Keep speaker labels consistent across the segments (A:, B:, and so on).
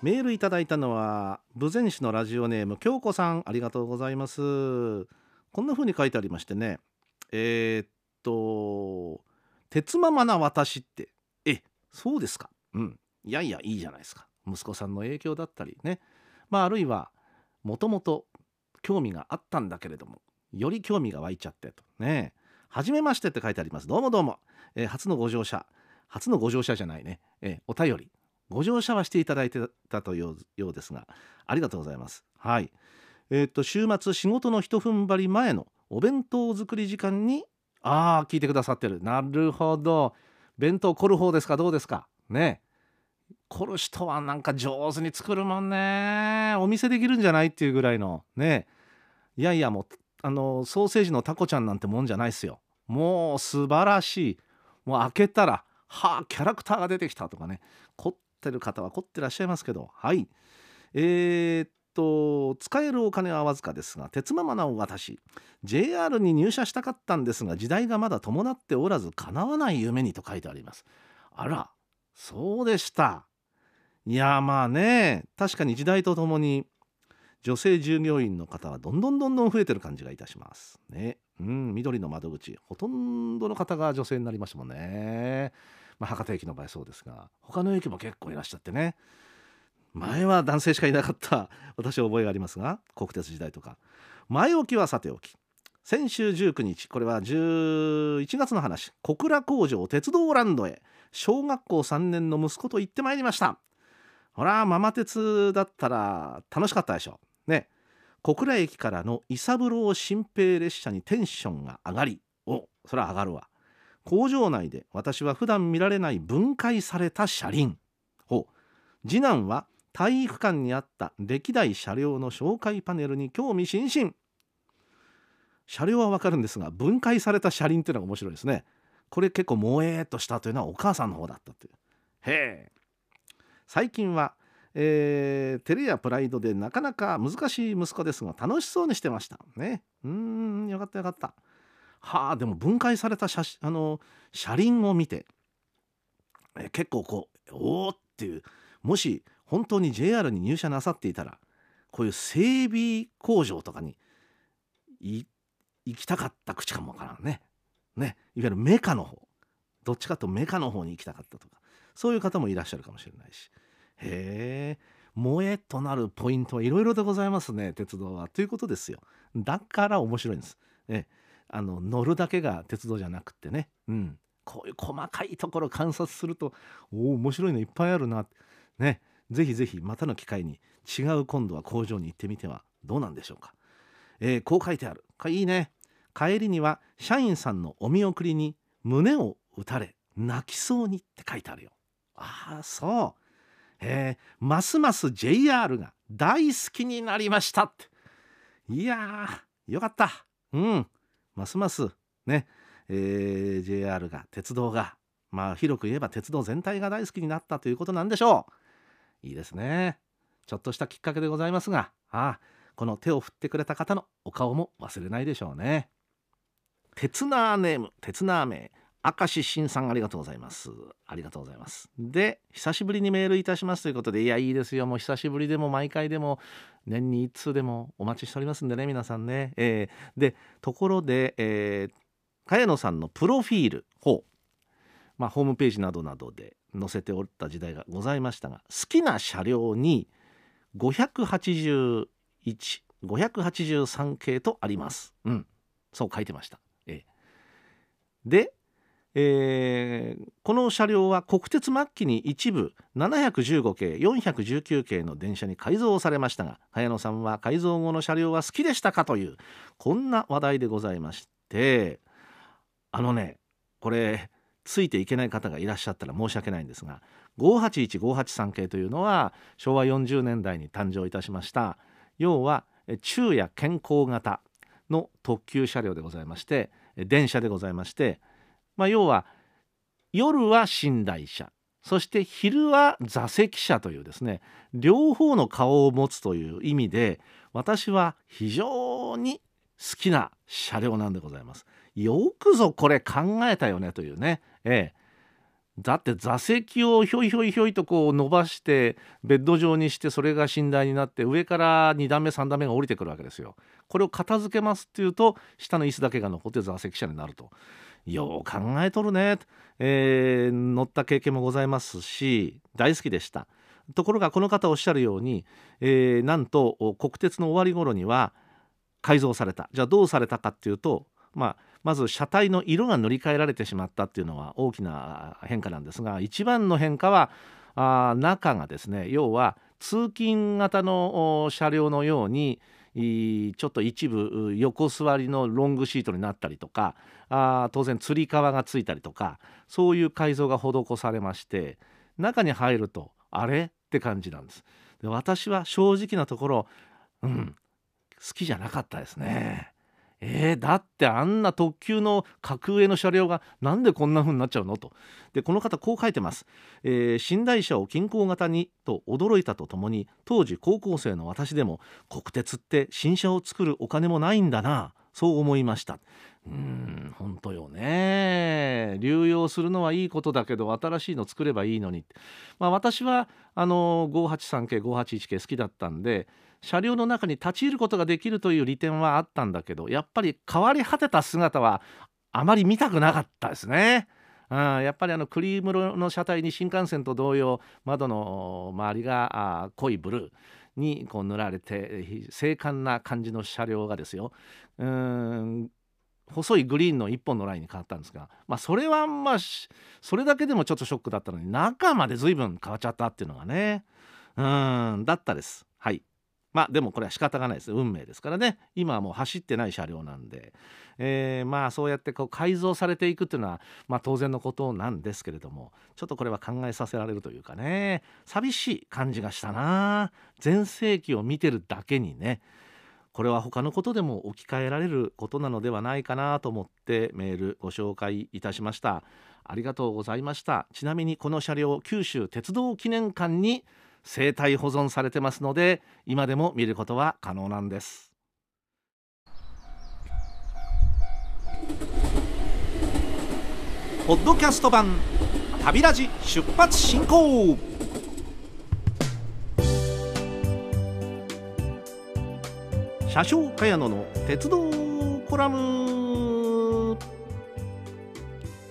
A: メールいただいたのは豊前市のラジオネーム京子さん。ありがとうございます。こんな風に書いてありましてね。えー、っと鉄ママな私って。えそうですか。うん。いやいやいいじゃないですか。息子さんの影響だったりね。まああるいはもともと興味があったんだけれどもより興味が湧いちゃってと。ね。初めましてって書いてあります。どうもどうも、えー、初のご乗車。初のご乗車じゃないね、えー、お便り。ご乗車はしていただいてたというようですがありがとうございます。はい。えー、っと週末仕事の一踏ん張り前のお弁当作り時間にああ聞いてくださってる。なるほど。弁当凝る方ですか？どうですか？ね。凝る人はなんか上手に作るもんね。お店できるんじゃないっていうぐらいの。ね。いやいやもうあのソーセージのタコちゃんなんてもんじゃないっすよ。もう素晴らしい。もう開けたらはあキャラクターが出てきたとかね。凝ってる方は凝ってらっしゃいますけどはい。えー、っと使えるお金はわずかですが鉄ママな私 JR に入社したかったんですが時代がまだ伴っておらず叶わない夢にと書いてあります。あらそうでした。いやまあね確かに時代とともに女性従業員の方はどんどんどんどん増えてる感じがいたしますね。うん緑の窓口ほとんどの方が女性になりましたもんね。まあ、博多駅の場合そうですが他の駅も結構いらっしゃってね。前は男性しかいなかった私は覚えがありますが国鉄時代とか。前置きはさておき。先週19日これは11月の話。小倉工場鉄道ランドへ。小学校3年の息子と行ってまいりました。ほらママ鉄だったら楽しかったでしょね。小倉駅からの伊三郎新平列車にテンションが上がり。おそれは上がるわ。工場内で私は普段見られない分解された車輪。ほう。次男は体育館にあった歴代車両の紹介パネルに興味津々。車両はわかるんですが分解された車輪っていうのが面白いですね。これ結構萌えっとしたというのはお母さんの方だったっていう。へえ。最近は、えー、照れやプライドでなかなか難しい息子ですが楽しそうにしてました。ね。うんよかったよかった。はあでも分解された写あの車輪を見て、え結構こうおおっていうもし本当に JR に入社なさっていたらこういう整備工場とかに行きたかった口かもわからんね。ね。いわゆるメカの方。どっちかとメカの方に行きたかったとかそういう方もいらっしゃるかもしれないし。へえ萌えとなるポイントはいろいろでございますね鉄道は。ということですよ。だから面白いんです。ねあの乗るだけが鉄道じゃなくってね、うん、こういう細かいところ観察するとおお面白いのいっぱいあるなね。ぜひぜひまたの機会に違う今度は工場に行ってみてはどうなんでしょうか、えー、こう書いてある。かいいね。帰りには社員さんのお見送りに胸を打たれ泣きそうにって書いてあるよ。ああそう。えー、ますます JR が大好きになりましたって。いやよかった。うん。ますますね、えー、JR が鉄道がまあ広く言えば鉄道全体が大好きになったということなんでしょう。いいですね。ちょっとしたきっかけでございますがああこの手を振ってくれた方のお顔も忘れないでしょうね。鉄ナーネーム鉄ナー名。明石新さんありがとうございます。ありがとうございます。で久しぶりにメールいたします。ということでいやいいですよ。もう久しぶりでも毎回でも年に1通でもお待ちしておりますんでね皆さんね、えー、でところで、えー、茅野さんのプロフィールほまあホームページなどなどで載せておった時代がございましたが好きな車両に581 583系とあります。うん。そう書いてました、えー、でえー、この車両は国鉄末期に一部715系419系の電車に改造されましたが茅野さんは改造後の車両は好きでしたかというこんな話題でございましてあのねこれついていけない方がいらっしゃったら申し訳ないんですが581583系というのは昭和40年代に誕生いたしました要は昼夜健康型の特急車両でございまして電車でございまして、まあ、要は夜は寝台車そして昼は座席車というですね両方の顔を持つという意味で私は非常に好きな車両なんでございます。よくぞこれ考えたよねというね、ええ、だって座席をひょいひょいひょいとこう伸ばしてベッド状にしてそれが寝台になって上から2段目3段目が降りてくるわけですよ。これを片付けますっていうと下の椅子だけが残って座席車になると。よう考えとるね、えー、乗った経験もございますし大好きでした。ところがこの方おっしゃるように、えー、なんと国鉄の終わり頃には改造されたじゃあどうされたかっていうと、まあ、まず車体の色が塗り替えられてしまったっていうのは大きな変化なんですが一番の変化はあ中がですね要は通勤型の車両のようにちょっと一部横座りのロングシートになったりとかあ当然つり革がついたりとかそういう改造が施されまして中に入るとあれ？って感じなんです。で私は正直なところ、うん、好きじゃなかったですね。えー、だってあんな特急の格上の車両がなんでこんな風になっちゃうのと。でこの方こう書いてます、えー、寝台車を近郊型にと驚いたとともに当時高校生の私でも国鉄って新車を作るお金もないんだなそう思いました。うん本当よね。流用するのはいいことだけど新しいの作ればいいのに、まあ、私はあの583系581系好きだったんで車両の中に立ち入ることができるという利点はあったんだけどやっぱり変わり果てた姿はあまり見たくなかったですね。うん、やっぱりあのクリーム色の車体に新幹線と同様窓の周りが濃いブルーにこう塗られて精悍な感じの車両がですようん細いグリーンの1本のラインに変わったんですが、まあ、それはまあそれだけでもちょっとショックだったのに中まで随分変わっちゃったっていうのがねうんだったです。はいまあでもこれは仕方がないです。運命ですからね。今はもう走ってない車両なんで、えー、まあそうやってこう改造されていくっていうのは、まあ、当然のことなんですけれどもちょっとこれは考えさせられるというかね。寂しい感じがしたな。全盛期を見てるだけにね。これは他のことでも置き換えられることなのではないかなと思ってメールご紹介いたしました。ありがとうございました。ちなみにこの車両九州鉄道記念館に生態保存されてますので今でも見ることは可能なんです。ポッドキャスト版旅ラジ出発進行。車掌茅野の鉄道コラム。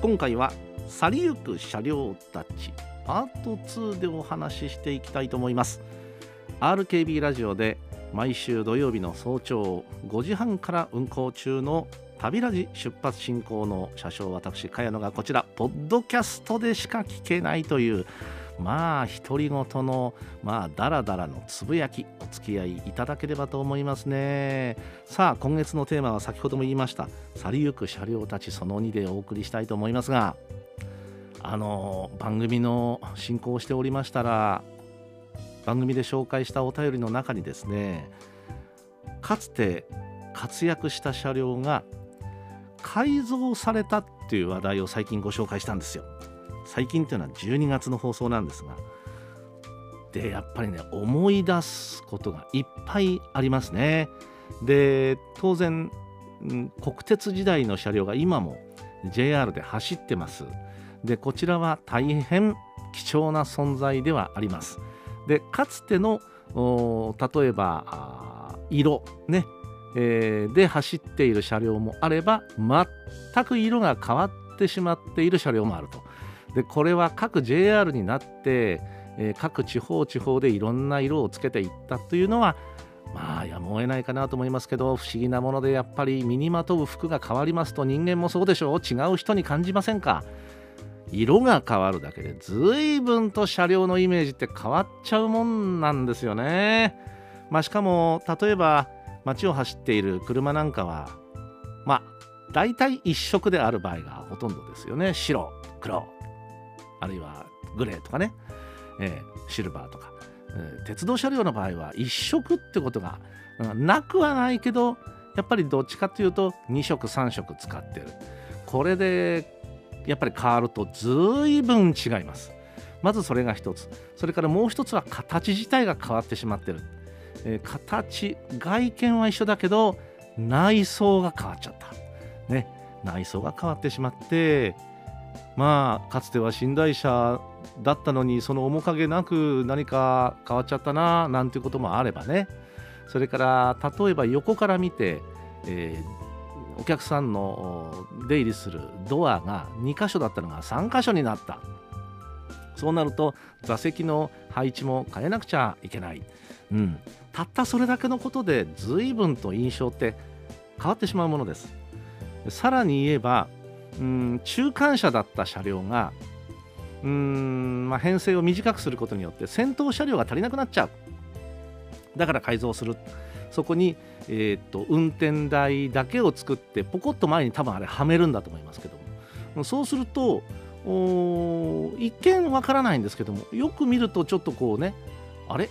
A: 今回は去りゆく車両たち。パート2でお話ししていきたいと思います。RKB ラジオで毎週土曜日の早朝5時半から運行中の旅ラジ出発進行の車掌私茅野がこちら。ポッドキャストでしか聞けないというまあ独り言のまあダラダラのつぶやきお付き合いいただければと思いますね。さあ今月のテーマは先ほども言いました。去りゆく車両たちその2でお送りしたいと思いますがあの番組の進行をしておりましたら番組で紹介したお便りの中にですねかつて活躍した車両が改造されたっていう話題を最近ご紹介したんですよ。最近っていうのは12月の放送なんですがでやっぱりね思い出すことがいっぱいありますね。で当然国鉄時代の車両が今も JR で走ってます。でこちらは大変貴重な存在ではあります。でかつての例えば色ね、えー、で走っている車両もあれば全く色が変わってしまっている車両もあると。でこれは各 JR になって、えー、各地方地方でいろんな色をつけていったというのはまあやむを得ないかなと思いますけど不思議なものでやっぱり身にまとう服が変わりますと人間もそうでしょう。違う人に感じませんか？色が変わるだけで随分と車両のイメージって変わっちゃうもんなんですよね。まあ、しかも例えば街を走っている車なんかはまあ大体一色である場合がほとんどですよね。白黒あるいはグレーとかね、えー、シルバーとか。鉄道車両の場合は1色ってことがなくはないけどやっぱりどっちかっていうと2色3色使ってる。これでやっぱり変わると随分違います。まずそれが一つ。それからもう一つは形自体が変わってしまってる、えー、形外見は一緒だけど内装が変わっちゃった。ね。内装が変わってしまってまあかつては寝台車だったのにその面影なく何か変わっちゃったななんていうこともあればね。それから例えば横から見て、えー、お客さんの出入りするドアが2箇所だったのが3箇所になった。そうなると座席の配置も変えなくちゃいけない、うん、たったそれだけのことで随分と印象って変わってしまうものです。さらに言えばうん中間車だった車両がうん、まあ、編成を短くすることによって先頭車両が足りなくなっちゃう。だから改造する。そこに、えー、っと運転台だけを作ってポコッと前に多分あれはめるんだと思いますけども。そうすると一見わからないんですけどもよく見るとちょっとこうねあれ？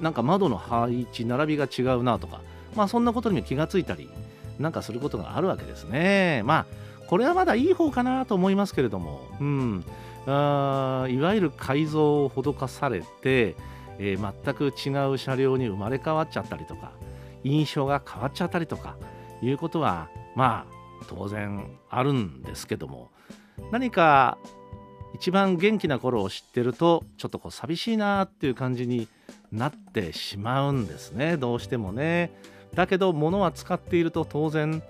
A: なんか窓の配置並びが違うなとかまあそんなことにも気がついたりなんかすることがあるわけですね。まあこれはまだいい方かなと思いますけれどもうん。あいわゆる改造を施されて、えー、全く違う車両に生まれ変わっちゃったりとか印象が変わっちゃったりとかいうことはまあ当然あるんですけども何か一番元気な頃を知ってるとちょっとこう寂しいなっていう感じになってしまうんですね。どうしてもね。だけど物は使っていると当然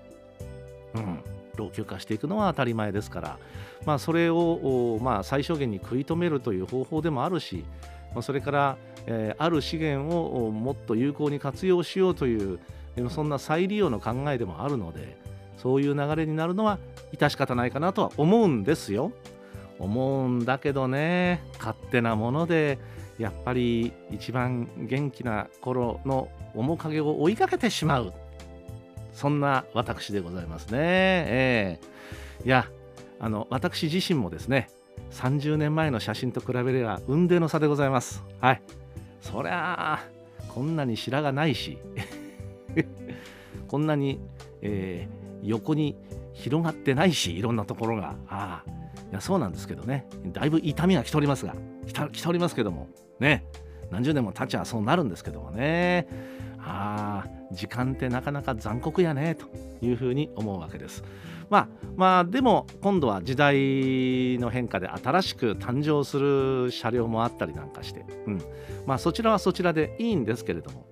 A: うん老朽化していくのは当たり前ですから、まあ、それを、まあ、最小限に食い止めるという方法でもあるし、まあ、それから、えー、ある資源をもっと有効に活用しようというそんな再利用の考えでもあるのでそういう流れになるのは致し方ないかなとは思うんですよ。思うんだけどね勝手なものでやっぱり一番元気な頃の面影を追いかけてしまうそんな私でございますね。えー、いやあの私自身もですね30年前の写真と比べれば雲泥の差でございます。はいそりゃあこんなに白髪ないし。こんなに、えー、横に広がってないしいろんなところが。ああいやそうなんですけどね。だいぶ痛みが来ておりますが。来ておりますけども。ね。何十年も経ちゃそうなるんですけどもね。ああ時間ってなかなか残酷やねというふうに思うわけです。まあまあでも今度は時代の変化で新しく誕生する車両もあったりなんかして、うん、まあそちらはそちらでいいんですけれども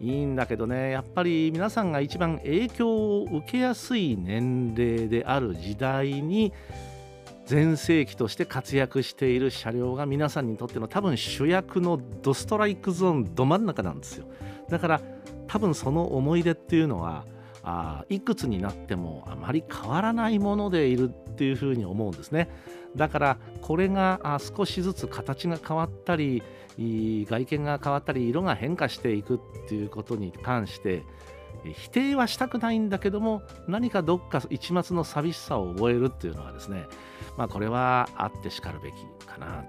A: いいんだけどねやっぱり皆さんが一番影響を受けやすい年齢である時代に全盛期として活躍している車両が皆さんにとっての多分主役のドストライクゾーンど真ん中なんですよだから多分その思い出っていうのはあいくつになってもあまり変わらないものでいるっていうふうに思うんですね。だからこれが少しずつ形が変わったり外見が変わったり色が変化していくっていうことに関して否定はしたくないんだけども何かどっか一抹の寂しさを覚えるっていうのはですねまあこれはあってしかるべきかな。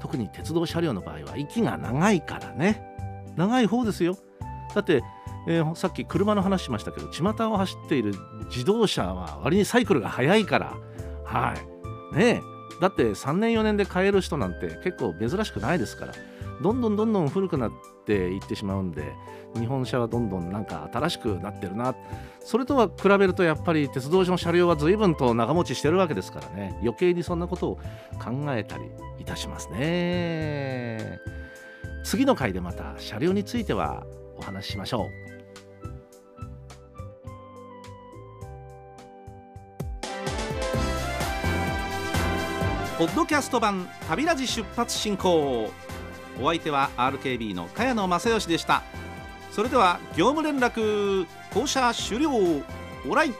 A: 特に鉄道車両の場合は息が長いからね。長い方ですよ。だって、えー、さっき車の話しましたけど巷を走っている自動車は割にサイクルが速いから。はい。ねだって3年4年で買える人なんて結構珍しくないですから。どんどんどんどん古くなっていってしまうんで日本車はどんどんなんか新しくなってるな。それとは比べるとやっぱり鉄道の車両は随分と長持ちしてるわけですからね。余計にそんなことを考えたりいたしますね。次の回でまた車両についてはお話ししましょう。ポッドキャスト版旅ラジ出発進行。お相手は RKB の茅野正義でした。それでは業務連絡降車終了。オライ。